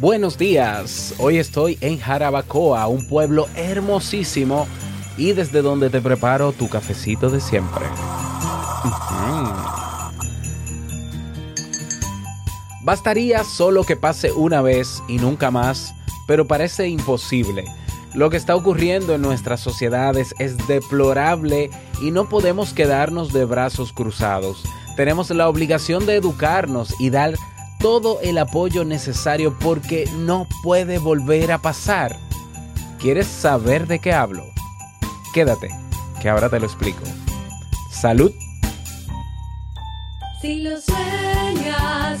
Buenos días, hoy estoy en Jarabacoa, un pueblo hermosísimo y desde donde te preparo tu cafecito de siempre. Bastaría solo que pase una vez y nunca más, pero parece imposible. Lo que está ocurriendo en nuestras sociedades es deplorable y no podemos quedarnos de brazos cruzados. Tenemos la obligación de educarnos y dar todo el apoyo necesario porque no puede volver a pasar. ¿Quieres saber de qué hablo? Quédate, que ahora te lo explico. Salud. Si sueñas,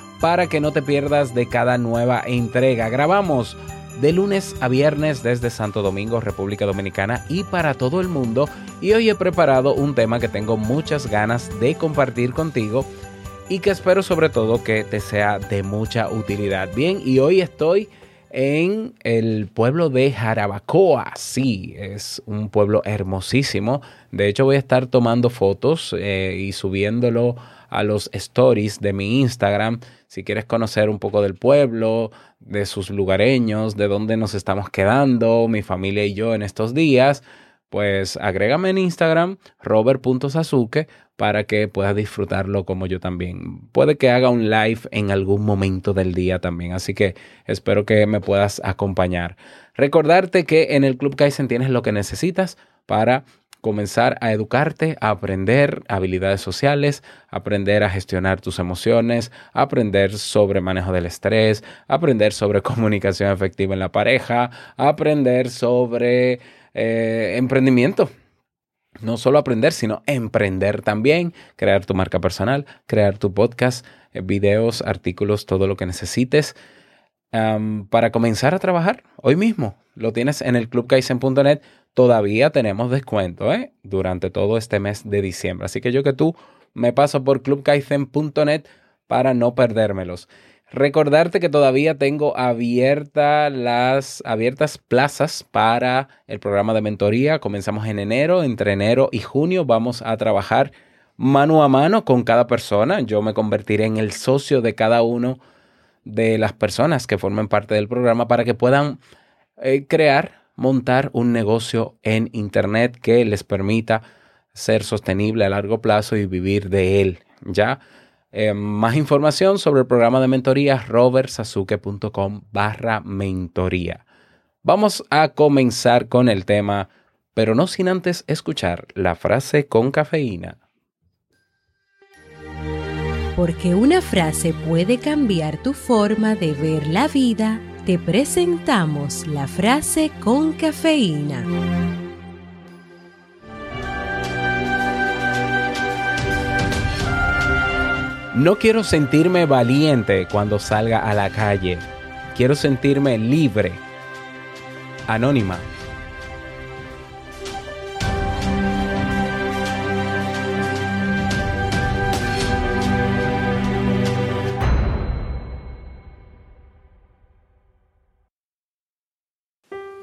para que no te pierdas de cada nueva entrega. Grabamos de lunes a viernes desde Santo Domingo, República Dominicana y para todo el mundo. Y hoy he preparado un tema que tengo muchas ganas de compartir contigo y que espero sobre todo que te sea de mucha utilidad. Bien, y hoy estoy en el pueblo de Jarabacoa. Sí, es un pueblo hermosísimo. De hecho, voy a estar tomando fotos eh, y subiéndolo a los stories de mi Instagram. Si quieres conocer un poco del pueblo, de sus lugareños, de dónde nos estamos quedando, mi familia y yo en estos días, pues agrégame en Instagram, robert.sasuke, para que puedas disfrutarlo como yo también. Puede que haga un live en algún momento del día también, así que espero que me puedas acompañar. Recordarte que en el Club Kaizen tienes lo que necesitas para comenzar a educarte, a aprender habilidades sociales, aprender a gestionar tus emociones, aprender sobre manejo del estrés, aprender sobre comunicación efectiva en la pareja, aprender sobre eh, emprendimiento. No solo aprender, sino emprender también, crear tu marca personal, crear tu podcast, eh, videos, artículos, todo lo que necesites para comenzar a trabajar hoy mismo. Lo tienes en el clubkaizen.net. Todavía tenemos descuento ¿eh? durante todo este mes de diciembre. Así que yo que tú me paso por clubkaizen.net para no perdérmelos. Recordarte que todavía tengo abierta las abiertas plazas para el programa de mentoría. Comenzamos en enero, entre enero y junio vamos a trabajar mano a mano con cada persona. Yo me convertiré en el socio de cada uno de las personas que formen parte del programa para que puedan eh, crear, montar un negocio en Internet que les permita ser sostenible a largo plazo y vivir de él. ¿Ya? Eh, más información sobre el programa de mentoría, robertsasuke.com barra mentoría. Vamos a comenzar con el tema, pero no sin antes escuchar la frase con cafeína. Porque una frase puede cambiar tu forma de ver la vida, te presentamos la frase con cafeína. No quiero sentirme valiente cuando salga a la calle. Quiero sentirme libre. Anónima.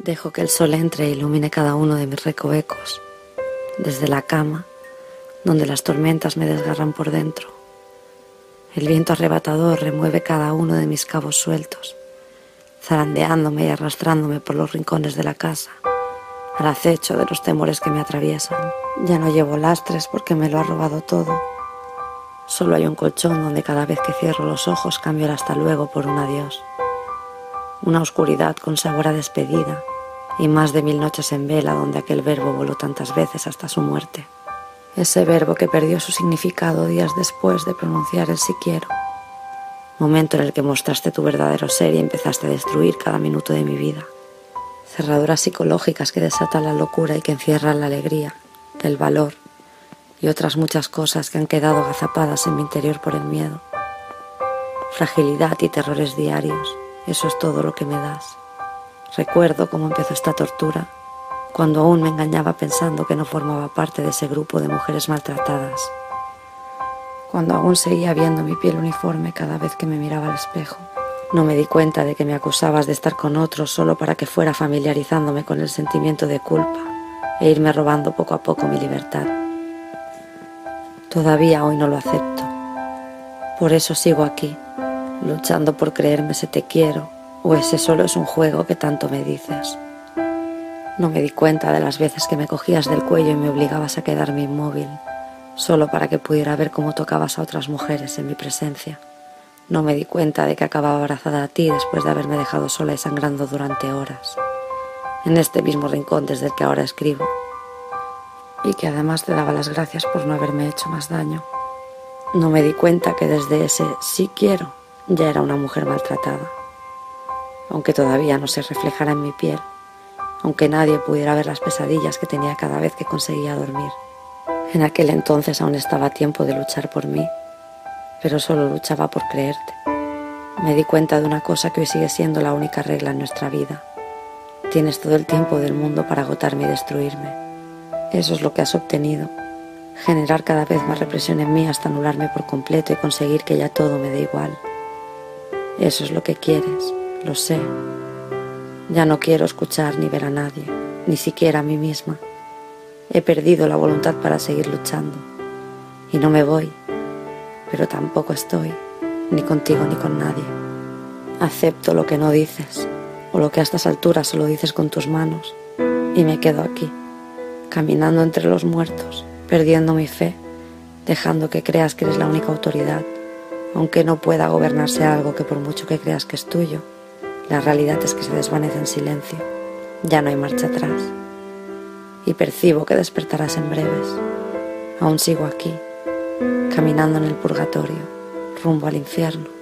Dejo que el sol entre e ilumine cada uno de mis recovecos, desde la cama, donde las tormentas me desgarran por dentro. El viento arrebatador remueve cada uno de mis cabos sueltos, zarandeándome y arrastrándome por los rincones de la casa, al acecho de los temores que me atraviesan. Ya no llevo lastres porque me lo ha robado todo. Solo hay un colchón donde cada vez que cierro los ojos cambio el hasta luego por un adiós. Una oscuridad con sabor a despedida y más de mil noches en vela donde aquel verbo voló tantas veces hasta su muerte. Ese verbo que perdió su significado días después de pronunciar el si quiero. Momento en el que mostraste tu verdadero ser y empezaste a destruir cada minuto de mi vida. Cerraduras psicológicas que desatan la locura y que encierran la alegría, el valor y otras muchas cosas que han quedado agazapadas en mi interior por el miedo. Fragilidad y terrores diarios, eso es todo lo que me das. Recuerdo cómo empezó esta tortura cuando aún me engañaba pensando que no formaba parte de ese grupo de mujeres maltratadas. Cuando aún seguía viendo mi piel uniforme cada vez que me miraba al espejo. No me di cuenta de que me acusabas de estar con otros solo para que fuera familiarizándome con el sentimiento de culpa e irme robando poco a poco mi libertad. Todavía hoy no lo acepto. Por eso sigo aquí, luchando por creerme ese te quiero o ese solo es un juego que tanto me dices. No me di cuenta de las veces que me cogías del cuello y me obligabas a quedarme inmóvil, solo para que pudiera ver cómo tocabas a otras mujeres en mi presencia. No me di cuenta de que acababa abrazada a ti después de haberme dejado sola y sangrando durante horas, en este mismo rincón desde el que ahora escribo, y que además te daba las gracias por no haberme hecho más daño. No me di cuenta que desde ese sí quiero ya era una mujer maltratada, aunque todavía no se reflejara en mi piel, aunque nadie pudiera ver las pesadillas que tenía cada vez que conseguía dormir. En aquel entonces aún estaba tiempo de luchar por mí, pero solo luchaba por creerte. Me di cuenta de una cosa que hoy sigue siendo la única regla en nuestra vida. Tienes todo el tiempo del mundo para agotarme y destruirme. Eso es lo que has obtenido. Generar cada vez más represión en mí hasta anularme por completo y conseguir que ya todo me dé igual. Eso es lo que quieres, lo sé. Ya no quiero escuchar ni ver a nadie, ni siquiera a mí misma. He perdido la voluntad para seguir luchando. Y no me voy, pero tampoco estoy, ni contigo ni con nadie. Acepto lo que no dices, o lo que a estas alturas solo dices con tus manos, y me quedo aquí, caminando entre los muertos, perdiendo mi fe, dejando que creas que eres la única autoridad, aunque no pueda gobernarse algo que por mucho que creas que es tuyo, la realidad es que se desvanece en silencio, ya no hay marcha atrás. Y percibo que despertarás en breves. Aún sigo aquí, caminando en el purgatorio, rumbo al infierno.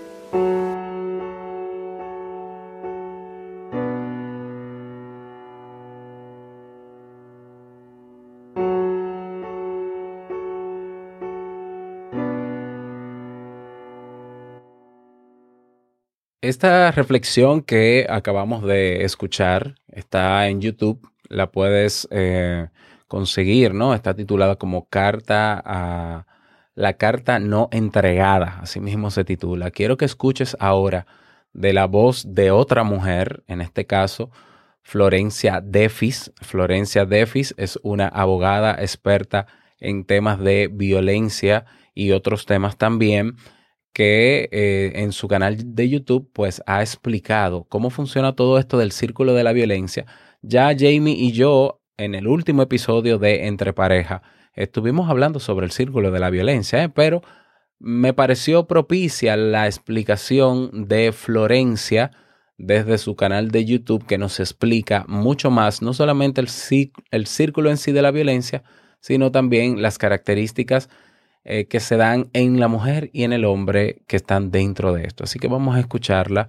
Esta reflexión que acabamos de escuchar está en YouTube, la puedes eh, conseguir, ¿no? Está titulada como Carta a la carta no entregada, así mismo se titula. Quiero que escuches ahora de la voz de otra mujer, en este caso, Florencia Defis. Florencia Defis es una abogada experta en temas de violencia y otros temas también que eh, en su canal de YouTube pues ha explicado cómo funciona todo esto del círculo de la violencia. Ya Jamie y yo en el último episodio de Entre Pareja estuvimos hablando sobre el círculo de la violencia, ¿eh? pero me pareció propicia la explicación de Florencia desde su canal de YouTube que nos explica mucho más, no solamente el, el círculo en sí de la violencia, sino también las características eh, que se dan en la mujer y en el hombre que están dentro de esto. Así que vamos a escucharla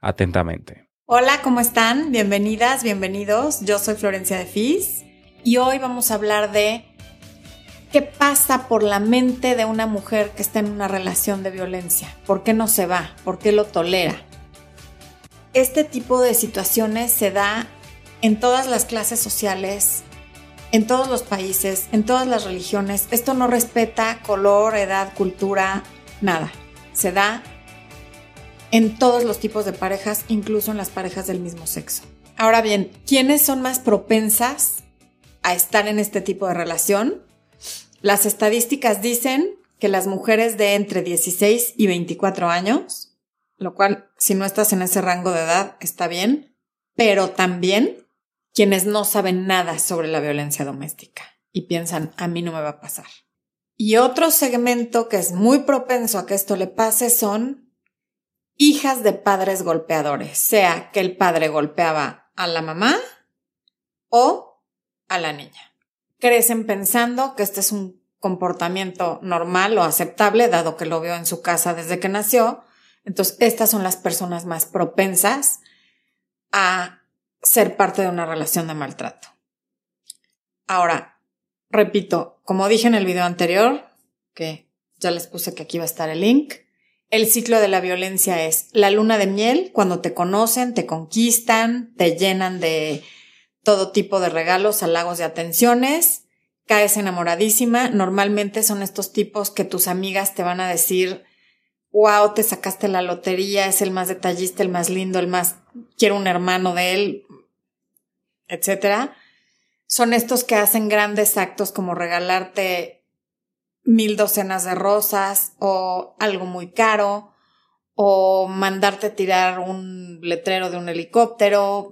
atentamente. Hola, ¿cómo están? Bienvenidas, bienvenidos. Yo soy Florencia de Fis y hoy vamos a hablar de qué pasa por la mente de una mujer que está en una relación de violencia. ¿Por qué no se va? ¿Por qué lo tolera? Este tipo de situaciones se da en todas las clases sociales, en todos los países, en todas las religiones. Esto no respeta color, edad, cultura, nada. Se da en todos los tipos de parejas, incluso en las parejas del mismo sexo. Ahora bien, ¿quiénes son más propensas a estar en este tipo de relación? Las estadísticas dicen que las mujeres de entre 16 y 24 años, lo cual si no estás en ese rango de edad está bien, pero también quienes no saben nada sobre la violencia doméstica y piensan, a mí no me va a pasar. Y otro segmento que es muy propenso a que esto le pase son hijas de padres golpeadores, sea que el padre golpeaba a la mamá o a la niña. Crecen pensando que este es un comportamiento normal o aceptable, dado que lo vio en su casa desde que nació. Entonces, estas son las personas más propensas a ser parte de una relación de maltrato. Ahora, repito, como dije en el video anterior, que ya les puse que aquí va a estar el link, el ciclo de la violencia es la luna de miel, cuando te conocen, te conquistan, te llenan de todo tipo de regalos, halagos y atenciones, caes enamoradísima. Normalmente son estos tipos que tus amigas te van a decir, wow, te sacaste la lotería, es el más detallista, el más lindo, el más, quiero un hermano de él, etcétera. Son estos que hacen grandes actos como regalarte mil docenas de rosas o algo muy caro o mandarte tirar un letrero de un helicóptero.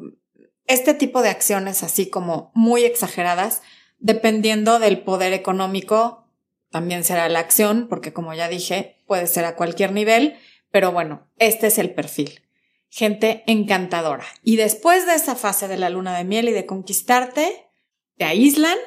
Este tipo de acciones así como muy exageradas, dependiendo del poder económico, también será la acción, porque como ya dije, puede ser a cualquier nivel, pero bueno, este es el perfil. Gente encantadora. Y después de esa fase de la luna de miel y de conquistarte, te aíslan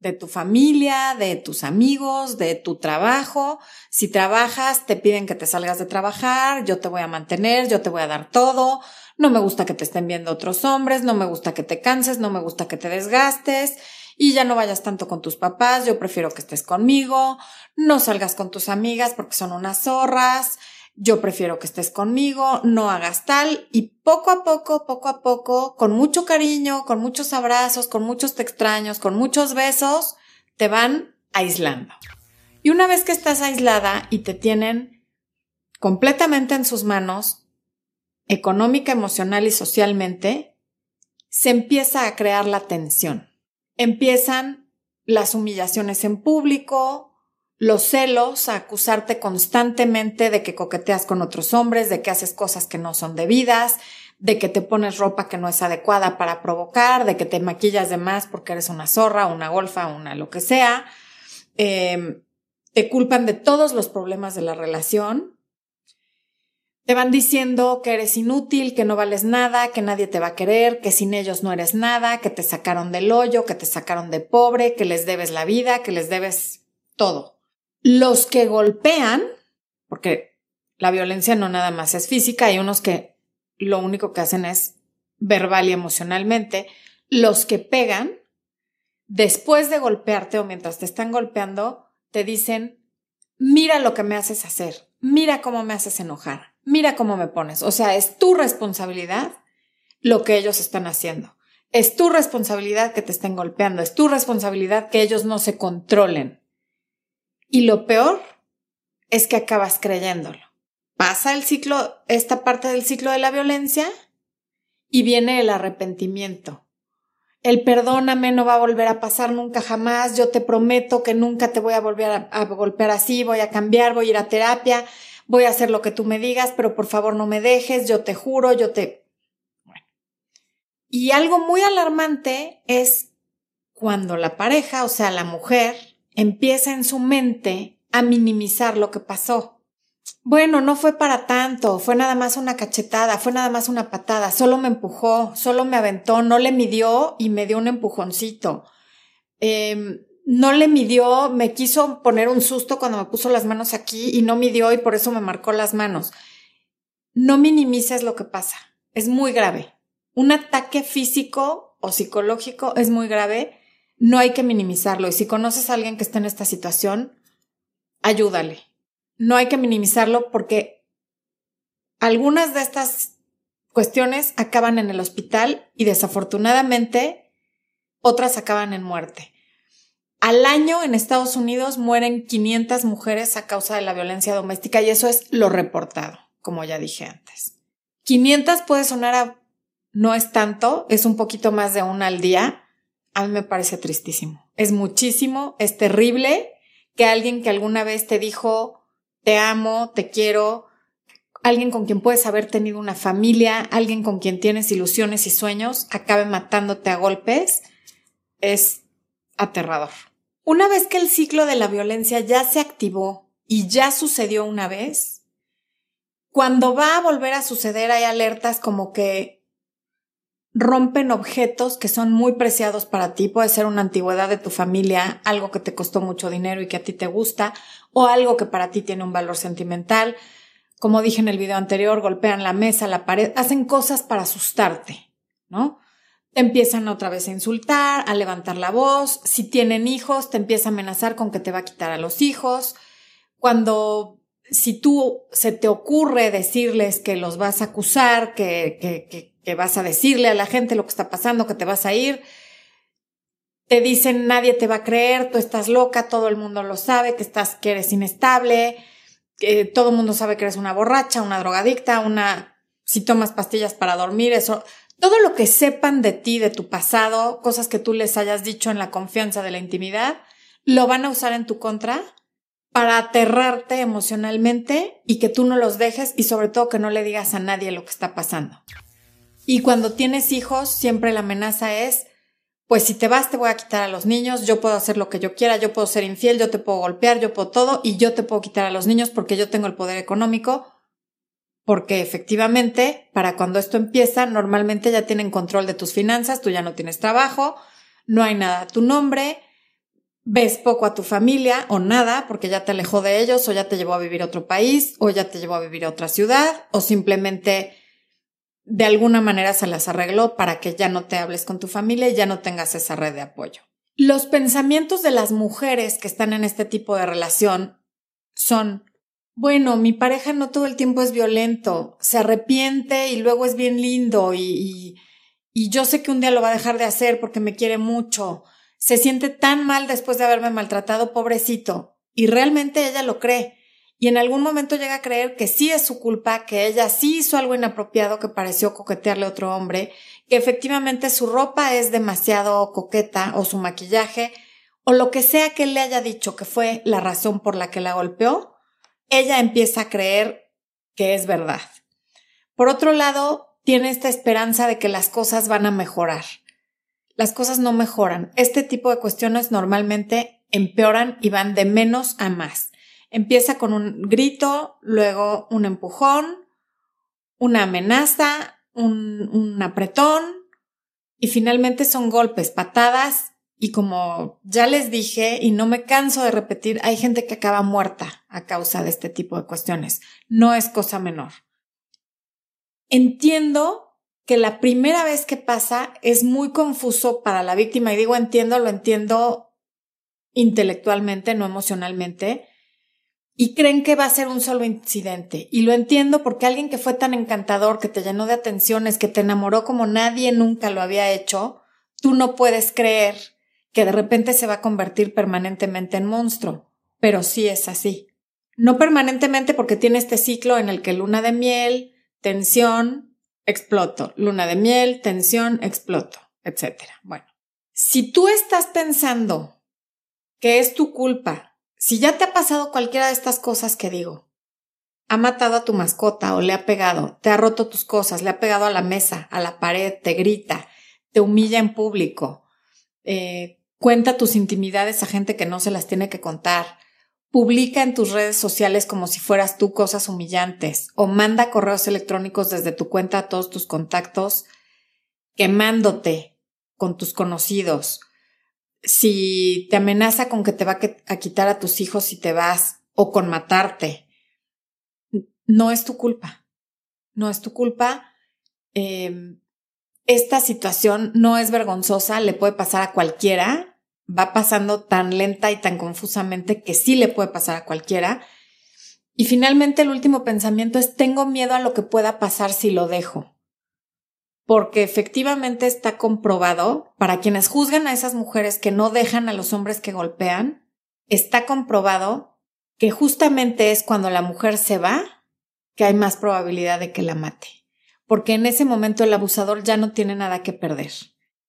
de tu familia, de tus amigos, de tu trabajo. Si trabajas, te piden que te salgas de trabajar, yo te voy a mantener, yo te voy a dar todo. No me gusta que te estén viendo otros hombres, no me gusta que te canses, no me gusta que te desgastes y ya no vayas tanto con tus papás, yo prefiero que estés conmigo, no salgas con tus amigas porque son unas zorras, yo prefiero que estés conmigo, no hagas tal y poco a poco, poco a poco, con mucho cariño, con muchos abrazos, con muchos te extraños, con muchos besos, te van aislando. Y una vez que estás aislada y te tienen completamente en sus manos, económica, emocional y socialmente, se empieza a crear la tensión. Empiezan las humillaciones en público, los celos, a acusarte constantemente de que coqueteas con otros hombres, de que haces cosas que no son debidas, de que te pones ropa que no es adecuada para provocar, de que te maquillas de más porque eres una zorra, una golfa, una lo que sea. Em, te culpan de todos los problemas de la relación. Te van diciendo que eres inútil, que no vales nada, que nadie te va a querer, que sin ellos no eres nada, que te sacaron del hoyo, que te sacaron de pobre, que les debes la vida, que les debes todo. Los que golpean, porque la violencia no nada más es física, hay unos que lo único que hacen es verbal y emocionalmente, los que pegan, después de golpearte o mientras te están golpeando, te dicen, mira lo que me haces hacer, mira cómo me haces enojar, mira cómo me pones. O sea, es tu responsabilidad lo que ellos están haciendo. Es tu responsabilidad que te estén golpeando, es tu responsabilidad que ellos no se controlen. Y lo peor es que acabas creyéndolo. Pasa el ciclo, esta parte del ciclo de la violencia y viene el arrepentimiento. El perdóname no va a volver a pasar nunca jamás, yo te prometo que nunca te voy a volver a, golpear así, voy a cambiar, voy a ir a terapia, voy a hacer lo que tú me digas, pero por favor no me dejes, yo te juro, yo te... Y algo muy alarmante es cuando la pareja, o sea, la mujer, empieza en su mente a minimizar lo que pasó. Bueno, no fue para tanto, fue nada más una cachetada, fue nada más una patada, solo me empujó, solo me aventó, no le midió y me dio un empujoncito. Em, no le midió, me quiso poner un susto cuando me puso las manos aquí y no midió y por eso me marcó las manos. No minimices lo que pasa, es muy grave. Un ataque físico o psicológico es muy grave no hay que minimizarlo. Y si conoces a alguien que está en esta situación, ayúdale. No hay que minimizarlo porque algunas de estas cuestiones acaban en el hospital y desafortunadamente otras acaban en muerte. Al año en Estados Unidos mueren 500 mujeres a causa de la violencia doméstica y eso es lo reportado, como ya dije antes. 500 puede sonar a no es tanto, es un poquito más de una al día, a mí me parece tristísimo. Es muchísimo, es terrible que alguien que alguna vez te dijo, te amo, te quiero, alguien con quien puedes haber tenido una familia, alguien con quien tienes ilusiones y sueños, acabe matándote a golpes, es aterrador. Una vez que el ciclo de la violencia ya se activó y ya sucedió una vez, cuando va a volver a suceder hay alertas como que rompen objetos que son muy preciados para ti. Puede ser una antigüedad de tu familia, algo que te costó mucho dinero y que a ti te gusta, o algo que para ti tiene un valor sentimental. Como dije en el video anterior, golpean la mesa, la pared, hacen cosas para asustarte, ¿no? Te empiezan otra vez a insultar, a levantar la voz. Si tienen hijos, te empieza a amenazar con que te va a quitar a los hijos. Cuando, si tú se te ocurre decirles que los vas a acusar, que, que, que, que vas a decirle a la gente lo que está pasando, que te vas a ir, te dicen nadie te va a creer, tú estás loca, todo el mundo lo sabe, que estás, que eres inestable, que todo el mundo sabe que eres una borracha, una drogadicta, una, si tomas pastillas para dormir, eso, todo lo que sepan de ti, de tu pasado, cosas que tú les hayas dicho en la confianza de la intimidad, lo van a usar en tu contra para aterrarte emocionalmente y que tú no los dejes y sobre todo que no le digas a nadie lo que está pasando. Y cuando tienes hijos, siempre la amenaza es, pues si te vas te voy a quitar a los niños, yo puedo hacer lo que yo quiera, yo puedo ser infiel, yo te puedo golpear, yo puedo todo y yo te puedo quitar a los niños porque yo tengo el poder económico, porque efectivamente, para cuando esto empieza, normalmente ya tienen control de tus finanzas, tú ya no tienes trabajo, no hay nada a tu nombre, ves poco a tu familia o nada porque ya te alejó de ellos o ya te llevó a vivir a otro país o ya te llevó a vivir a otra ciudad o simplemente de alguna manera se las arregló para que ya no te hables con tu familia y ya no tengas esa red de apoyo. Los pensamientos de las mujeres que están en este tipo de relación son, bueno, mi pareja no todo el tiempo es violento, se arrepiente y luego es bien lindo y, y, y yo sé que un día lo va a dejar de hacer porque me quiere mucho, se siente tan mal después de haberme maltratado, pobrecito, y realmente ella lo cree y en algún momento llega a creer que sí es su culpa, que ella sí hizo algo inapropiado que pareció coquetearle a otro hombre, que efectivamente su ropa es demasiado coqueta o su maquillaje o lo que sea que le haya dicho que fue la razón por la que la golpeó, ella empieza a creer que es verdad. Por otro lado, tiene esta esperanza de que las cosas van a mejorar. Las cosas no mejoran. Este tipo de cuestiones normalmente empeoran y van de menos a más. Empieza con un grito, luego un empujón, una amenaza, un, apretón y finalmente son golpes, patadas y como ya les dije y no me canso de repetir, hay gente que acaba muerta a causa de este tipo de cuestiones. No es cosa menor. Entiendo que la primera vez que pasa es muy confuso para la víctima y digo entiendo, lo entiendo intelectualmente, no emocionalmente, y creen que va a ser un solo incidente. Y lo entiendo porque alguien que fue tan encantador, que te llenó de atenciones, que te enamoró como nadie nunca lo había hecho, tú no puedes creer que de repente se va a convertir permanentemente en monstruo. Pero sí es así. No permanentemente porque tiene este ciclo en el que luna de miel, tensión, exploto. Luna de miel, tensión, exploto, etc. Bueno, si tú estás pensando que es tu culpa si ya te ha pasado cualquiera de estas cosas que digo, ha matado a tu mascota o le ha pegado, te ha roto tus cosas, le ha pegado a la mesa, a la pared, te grita, te humilla en público, eh, cuenta tus intimidades a gente que no se las tiene que contar, publica en tus redes sociales como si fueras tú cosas humillantes o manda correos electrónicos desde tu cuenta a todos tus contactos quemándote con tus conocidos si te amenaza con que te va a quitar a tus hijos si te vas o con matarte, no es tu culpa. No es tu culpa. Eh, esta situación no es vergonzosa, le puede pasar a cualquiera. Va pasando tan lenta y tan confusamente que sí le puede pasar a cualquiera. Y finalmente el último pensamiento es tengo miedo a lo que pueda pasar si lo dejo porque efectivamente está comprobado, para quienes juzgan a esas mujeres que no dejan a los hombres que golpean, está comprobado que justamente es cuando la mujer se va que hay más probabilidad de que la mate. porque en ese momento el abusador ya no tiene nada que perder.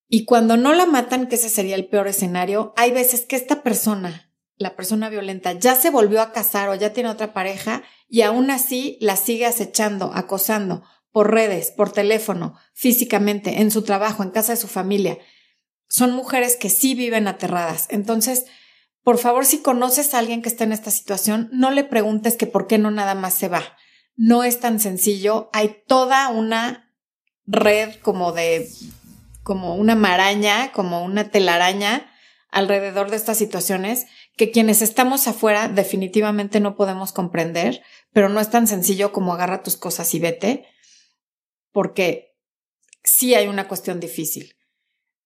Y cuando no la matan, que ese sería el peor escenario, hay veces que esta persona, la persona violenta, ya se volvió a casar o ya tiene otra pareja y aún así la sigue acechando, acosando por redes, por teléfono, físicamente, en su trabajo, en casa de su familia. Son mujeres que sí viven aterradas. Entonces, por favor, si conoces a alguien que está en esta situación, no le preguntes que por qué no nada más se va. No es tan sencillo. Hay toda una red como de, como una maraña, como una telaraña alrededor de estas situaciones que quienes estamos afuera definitivamente no podemos comprender, pero no es tan sencillo como agarra tus cosas y vete, porque sí hay una cuestión difícil.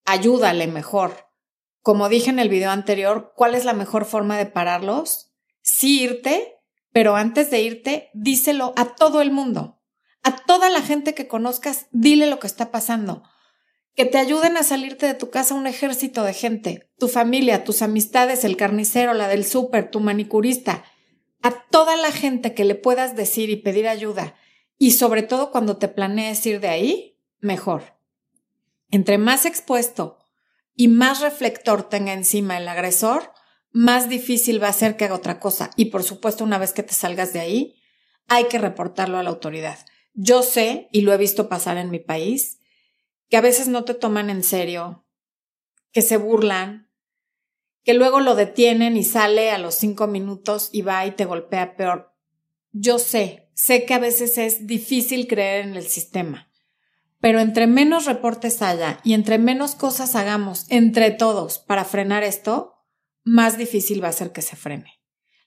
Ayúdale mejor, como dije en el video anterior, ¿cuál es la mejor forma de pararlos? Sí irte, pero antes de irte, díselo a todo el mundo. A toda la gente que conozcas, dile lo que está pasando. Que te ayuden a salirte de tu casa un ejército de gente, tu familia, tus amistades, el carnicero, la del súper, tu manicurista. A toda la gente que le puedas decir y pedir ayuda. Y sobre todo cuando te planees ir de ahí, mejor. Entre más expuesto y más reflector tenga encima el agresor, más difícil va a ser que haga otra cosa. Y por supuesto, una vez que te salgas de ahí, hay que reportarlo a la autoridad. Yo sé, y lo he visto pasar en mi país, que a veces no te toman en serio, que se burlan, que luego lo detienen y sale a los cinco minutos y va y te golpea peor. Yo sé, sé que a veces es difícil creer en el sistema. Pero entre menos reportes haya y entre menos cosas hagamos entre todos para frenar esto, más difícil va a ser que se frene.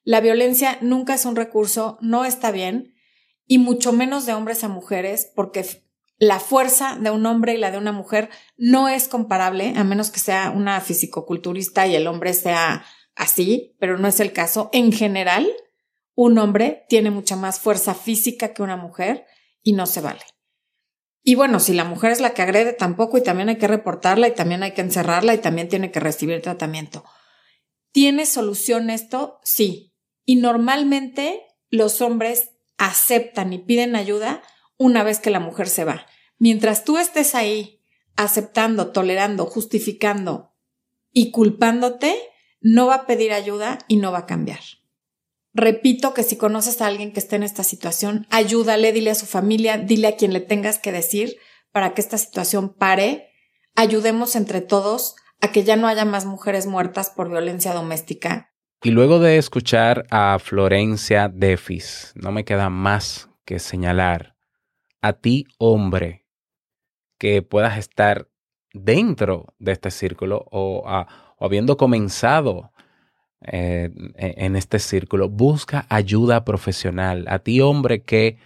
La violencia nunca es un recurso, no está bien, y mucho menos de hombres a mujeres, porque la fuerza de un hombre y la de una mujer no es comparable, a menos que sea una fisicoculturista y el hombre sea así, pero no es el caso. En general, un hombre tiene mucha más fuerza física que una mujer y no se vale. Y bueno, si la mujer es la que agrede, tampoco, y también hay que reportarla, y también hay que encerrarla, y también tiene que recibir tratamiento. ¿Tiene solución esto? Sí. Y normalmente los hombres aceptan y piden ayuda una vez que la mujer se va. Mientras tú estés ahí aceptando, tolerando, justificando y culpándote, no va a pedir ayuda y no va a cambiar. Repito que si conoces a alguien que esté en esta situación, ayúdale, dile a su familia, dile a quien le tengas que decir para que esta situación pare. Ayudemos entre todos a que ya no haya más mujeres muertas por violencia doméstica. Y luego de escuchar a Florencia Defis, no me queda más que señalar a ti, hombre, que puedas estar dentro de este círculo o, o habiendo comenzado eh, en este círculo, busca ayuda profesional. A ti, hombre, que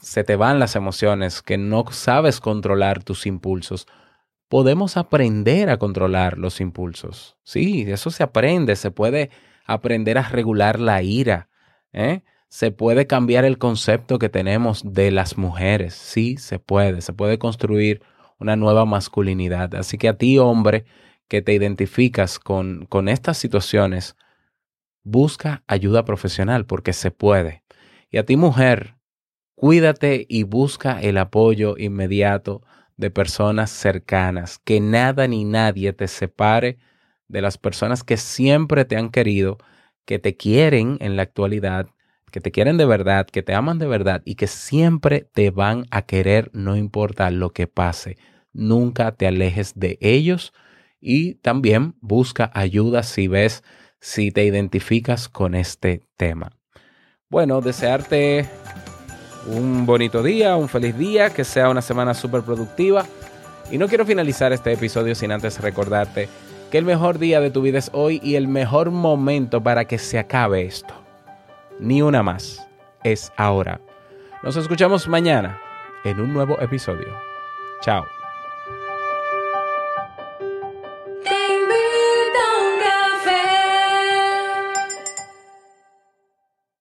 se te van las emociones, que no sabes controlar tus impulsos, podemos aprender a controlar los impulsos. Sí, eso se aprende, se puede aprender a regular la ira. ¿eh? Se puede cambiar el concepto que tenemos de las mujeres. Sí, se puede. Se puede construir una nueva masculinidad. Así que a ti, hombre, que te identificas con, con estas situaciones, busca ayuda profesional porque se puede. Y a ti mujer, cuídate y busca el apoyo inmediato de personas cercanas, que nada ni nadie te separe de las personas que siempre te han querido, que te quieren en la actualidad, que te quieren de verdad, que te aman de verdad y que siempre te van a querer no importa lo que pase. Nunca te alejes de ellos y también busca ayuda si ves, si te identificas con este tema. Bueno, desearte un bonito día, un feliz día, que sea una semana súper productiva. Y no quiero finalizar este episodio sin antes recordarte que el mejor día de tu vida es hoy y el mejor momento para que se acabe esto. Ni una más. Es ahora. Nos escuchamos mañana en un nuevo episodio. Chao.